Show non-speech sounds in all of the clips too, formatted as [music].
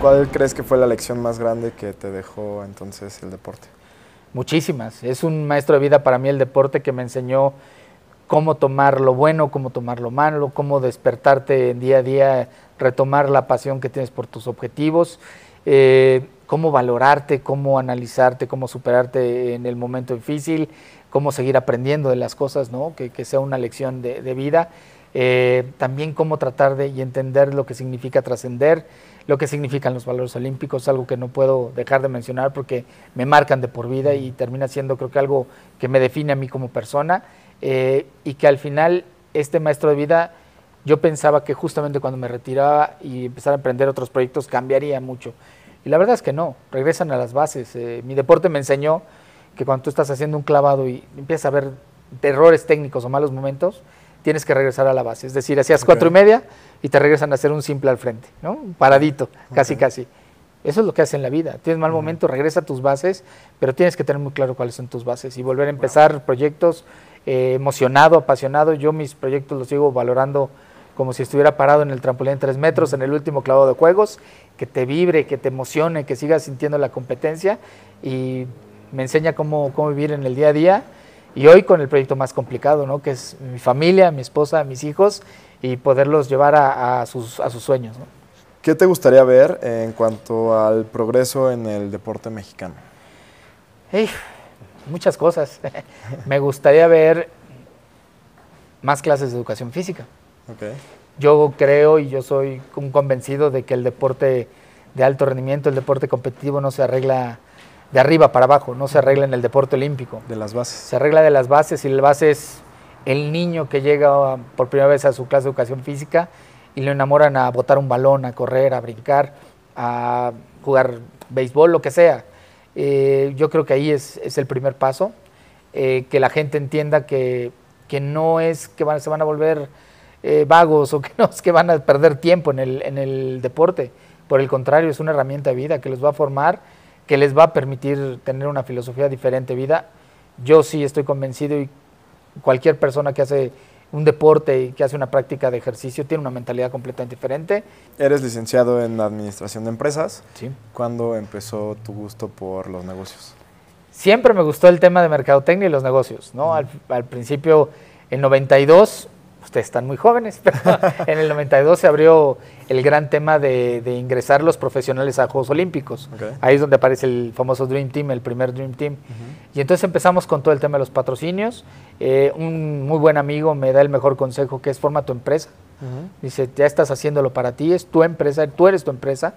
¿Cuál crees que fue la lección más grande que te dejó entonces el deporte? Muchísimas. Es un maestro de vida para mí el deporte que me enseñó cómo tomar lo bueno, cómo tomar lo malo, cómo despertarte día a día, retomar la pasión que tienes por tus objetivos, eh, cómo valorarte, cómo analizarte, cómo superarte en el momento difícil, cómo seguir aprendiendo de las cosas, ¿no? que, sea una lección de, vida. Eh, también cómo tratar de y entender lo que significa trascender, lo que significan los valores olímpicos, algo que no puedo dejar de mencionar porque me marcan de por vida y termina siendo creo que algo que me define a mí como persona eh, y que al final este maestro de vida yo pensaba que justamente cuando me retiraba y empezara a emprender otros proyectos cambiaría mucho. Y la verdad es que no, regresan a las bases. Eh, mi deporte me enseñó que cuando tú estás haciendo un clavado y empiezas a ver errores técnicos o malos momentos, tienes que regresar a la base. Es decir, hacías cuatro y media y te regresan a hacer un simple al frente, ¿no? Paradito, casi casi. Eso es lo que hace en la vida. Tienes mal momento, regresa a tus bases, pero tienes que tener muy claro cuáles son tus bases y volver a empezar proyectos eh, emocionado, apasionado. Yo mis proyectos los sigo valorando como si estuviera parado en el trampolín de tres metros, en el último clavado de juegos, que te vibre, que te emocione, que sigas sintiendo la competencia y me enseña cómo, cómo vivir en el día a día. Y hoy con el proyecto más complicado, ¿no? que es mi familia, mi esposa, mis hijos, y poderlos llevar a, sus, a sus sueños. ¿Qué te gustaría ver en cuanto al progreso en el deporte mexicano? muchas cosas. [laughs] Me gustaría ver más clases de educación física. Yo creo y yo soy un convencido de que el deporte de alto rendimiento, el deporte competitivo no se arregla de arriba para abajo, no se arregla en el deporte olímpico. De las bases. Se arregla de las bases y la base es el niño que llega por primera vez a su clase de educación física y lo enamoran a botar un balón, a correr, a brincar, a jugar béisbol, lo que sea. Eh, yo creo que ahí es, el primer paso, eh, que la gente entienda que, no es que se van a volver eh, vagos o que [laughs] no es que van a perder tiempo en el, en el deporte. Por el contrario, es una herramienta de vida que les va a formar, que les va a permitir tener una filosofía diferente de vida. Yo sí estoy convencido y cualquier persona que hace un deporte y que hace una práctica de ejercicio tiene una mentalidad completamente diferente. Eres licenciado en Administración de Empresas. Sí. ¿Cuándo empezó tu gusto por los negocios? Siempre me gustó el tema de mercadotecnia y los negocios, ¿no? Al, al, principio, en 92, ustedes están muy jóvenes, [laughs] pero en el 92 se abrió el gran tema de, ingresar los profesionales a Juegos Olímpicos. Ahí es donde aparece el famoso Dream Team, el primer Dream Team. Y entonces empezamos con todo el tema de los patrocinios. Eh, un muy buen amigo me da el mejor consejo que es forma tu empresa. Dice, ya estás haciéndolo para ti, es tu empresa, tú eres tu empresa,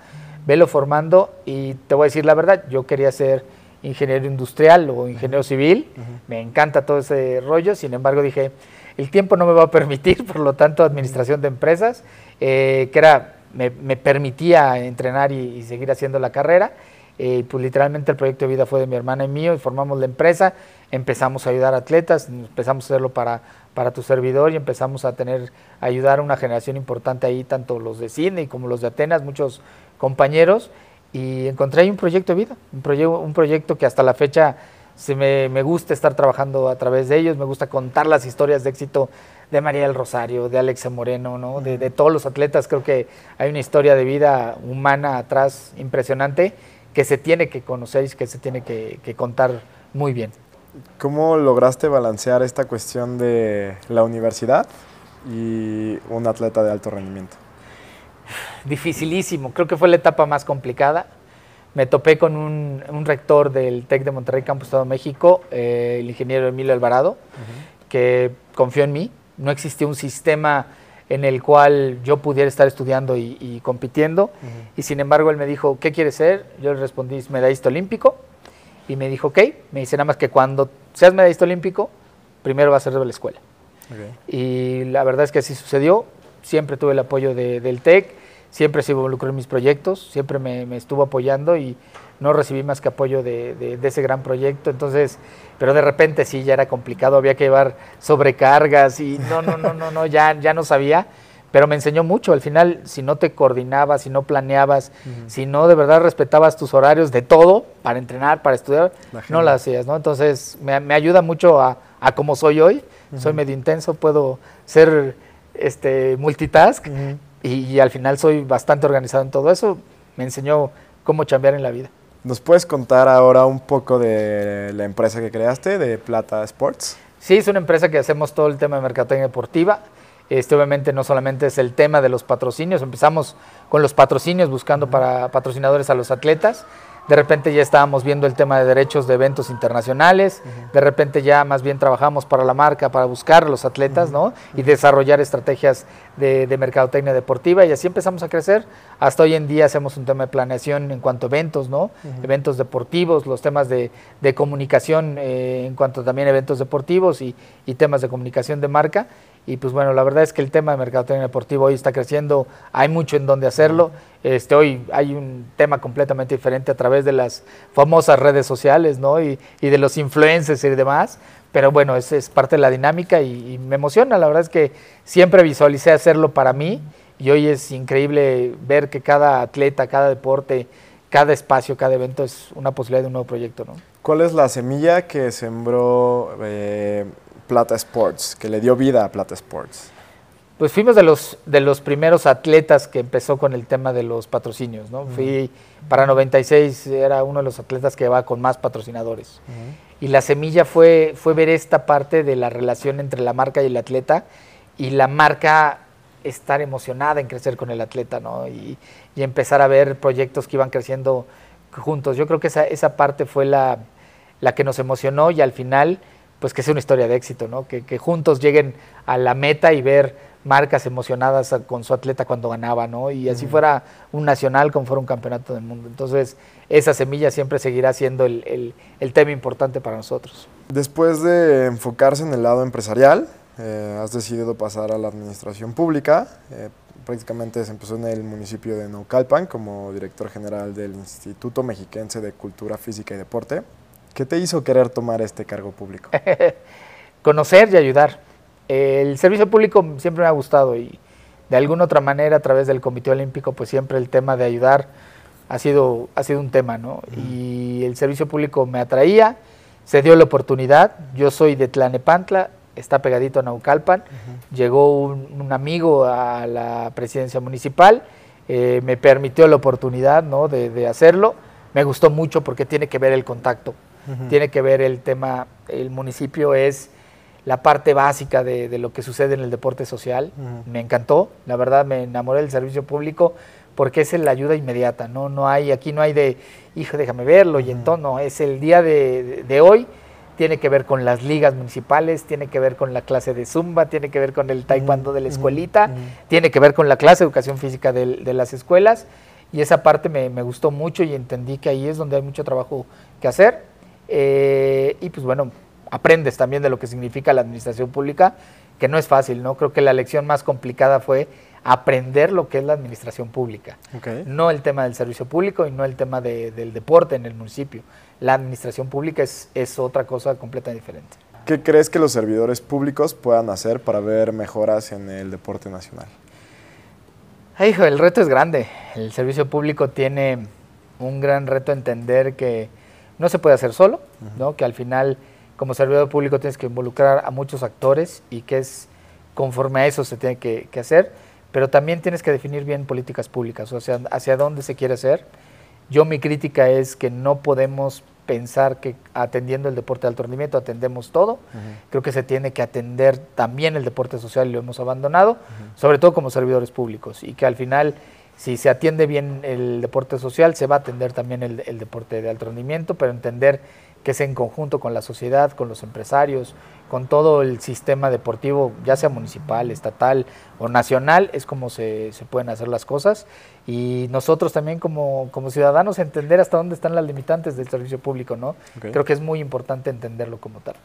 velo formando y te voy a decir la verdad, yo quería ser ingeniero industrial o ingeniero civil, me encanta todo ese rollo, sin embargo dije, el tiempo no me va a permitir, [laughs] por lo tanto, administración de empresas, eh, que era, me, permitía entrenar y, seguir haciendo la carrera. Eh, pues literalmente el proyecto de vida fue de mi hermana y mío y formamos la empresa, empezamos a ayudar a atletas, empezamos a hacerlo para, para tu servidor y empezamos a tener, ayudar a una generación importante ahí, tanto los de Sydney como los de Atenas, muchos compañeros, y encontré ahí un proyecto de vida, un proyecto que hasta la fecha se me, me, gusta estar trabajando a través de ellos, me gusta contar las historias de éxito de María del Rosario, de Alexa Moreno, ¿no? de, todos los atletas. Creo que hay una historia de vida humana atrás impresionante que se tiene que conocer y que se tiene que, que contar muy bien. ¿Cómo lograste balancear esta cuestión de la universidad y un atleta de alto rendimiento? Dificilísimo, creo que fue la etapa más complicada me topé con un, rector del TEC de Monterrey, Campus Estado de México, eh, el ingeniero Emilio Alvarado, que confió en mí. No existía un sistema en el cual yo pudiera estar estudiando y, compitiendo. Y sin embargo, él me dijo, ¿qué quieres ser? Yo le respondí, medallista olímpico. Y me dijo, ok. Me dice nada más que cuando seas medallista olímpico, primero vas a ser de la escuela. Y la verdad es que así sucedió. Siempre tuve el apoyo del TEC siempre se involucró en mis proyectos, siempre me, estuvo apoyando y no recibí más que apoyo de, ese gran proyecto. Entonces, pero de repente sí, ya era complicado, había que llevar sobrecargas y no, no, no, no, no, ya, ya no sabía. Pero me enseñó mucho. Al final, si no te coordinabas, si no planeabas, si no de verdad respetabas tus horarios de todo para entrenar, para estudiar, no lo hacías, ¿no? Entonces, me, ayuda mucho a, a como soy hoy. Soy medio intenso, puedo ser este multitask y, al final soy bastante organizado en todo eso. me enseñó cómo chambear en la vida. ¿Nos puedes contar ahora un poco de la empresa que creaste, de Plata Sports? Sí, es una empresa que hacemos todo el tema de mercadotecnia deportiva. Este, obviamente no solamente es el tema de los patrocinios, empezamos con los patrocinios buscando para patrocinadores a los atletas, de repente ya estábamos viendo el tema de derechos de eventos internacionales, de repente ya más bien trabajamos para la marca, para buscar a los atletas, ¿no? Y desarrollar estrategias de, mercadotecnia deportiva y así empezamos a crecer. Hasta hoy en día hacemos un tema de planeación en cuanto a eventos, ¿no? Eventos deportivos, los temas de, comunicación eh, en cuanto también a eventos deportivos y, y temas de comunicación de marca. Y pues bueno, la verdad es que el tema de mercadotecnia deportivo hoy está creciendo, hay mucho en donde hacerlo. Este, hoy hay un tema completamente diferente a través de las famosas redes sociales, ¿no? Y, de los influencers y demás. Pero bueno, es, es parte de la dinámica y, me emociona. La verdad es que siempre visualicé hacerlo para mí y hoy es increíble ver que cada atleta, cada deporte, cada espacio, cada evento es una posibilidad de un nuevo proyecto, ¿no? ¿Cuál es la semilla que sembró eh, Plata Sports, que le dio vida a Plata Sports? Pues fuimos de los, de los primeros atletas que empezó con el tema de los patrocinios, ¿no? Fui, para 96 era uno de los atletas que va con más patrocinadores. Y la semilla fue, fue ver esta parte de la relación entre la marca y el atleta y la marca estar emocionada en crecer con el atleta, ¿no? Y, empezar a ver proyectos que iban creciendo juntos. Yo creo que esa, esa parte fue la, la que nos emocionó y al final pues que sea una historia de éxito, ¿no? Que, juntos lleguen a la meta y ver marcas emocionadas con su atleta cuando ganaba, ¿no? Y así fuera un nacional como fuera un campeonato del mundo. Entonces, esa semilla siempre seguirá siendo el, tema importante para nosotros. Después de enfocarse en el lado empresarial, eh, has decidido pasar a la administración pública. Eh, prácticamente se empezó en el municipio de Naucalpan como director general del Instituto Mexiquense de Cultura Física y Deporte. ¿Qué te hizo querer tomar este cargo público? [laughs] Conocer y ayudar. El servicio público siempre me ha gustado y de alguna otra manera a través del Comité Olímpico pues siempre el tema de ayudar ha sido, ha sido un tema, ¿no? Y el servicio público me atraía, se dio la oportunidad, yo soy de Tlanepantla, está pegadito a Naucalpan, llegó un, amigo a la presidencia municipal, eh, me permitió la oportunidad ¿no? de, de hacerlo, me gustó mucho porque tiene que ver el contacto tiene que ver el tema, el municipio es la parte básica de, lo que sucede en el deporte social. Me encantó, la verdad me enamoré del servicio público porque es la ayuda inmediata, no, no hay, aquí no hay de, hijo, déjame verlo, y entonces no, es el día de, hoy, tiene que ver con las ligas municipales, tiene que ver con la clase de zumba, tiene que ver con el taekwondo de la escuelita, tiene que ver con la clase de educación física de, de las escuelas, y esa parte me, me, gustó mucho y entendí que ahí es donde hay mucho trabajo que hacer. Eh, y pues bueno, aprendes también de lo que significa la administración pública, que no es fácil, ¿no? Creo que la lección más complicada fue aprender lo que es la administración pública. No el tema del servicio público y no el tema del deporte en el municipio. La administración pública es, es otra cosa completamente diferente. ¿Qué crees que los servidores públicos puedan hacer para ver mejoras en el deporte nacional? hijo, el reto es grande. El servicio público tiene un gran reto entender que no se puede hacer solo, ¿no? que al final como servidor público tienes que involucrar a muchos actores y que es conforme a eso se tiene que, hacer, pero también tienes que definir bien políticas públicas, o sea, hacia dónde se quiere hacer. Yo mi crítica es que no podemos pensar que atendiendo el deporte de alto rendimiento atendemos todo. Creo que se tiene que atender también el deporte social y lo hemos abandonado, sobre todo como servidores públicos, y que al final si se atiende bien el deporte social, se va a atender también el, deporte de alto rendimiento, pero entender que es en conjunto con la sociedad, con los empresarios, con todo el sistema deportivo, ya sea municipal, estatal o nacional, es como se, pueden hacer las cosas. Y nosotros también como, ciudadanos entender hasta dónde están las limitantes del servicio público, ¿no? Creo que es muy importante entenderlo como tal.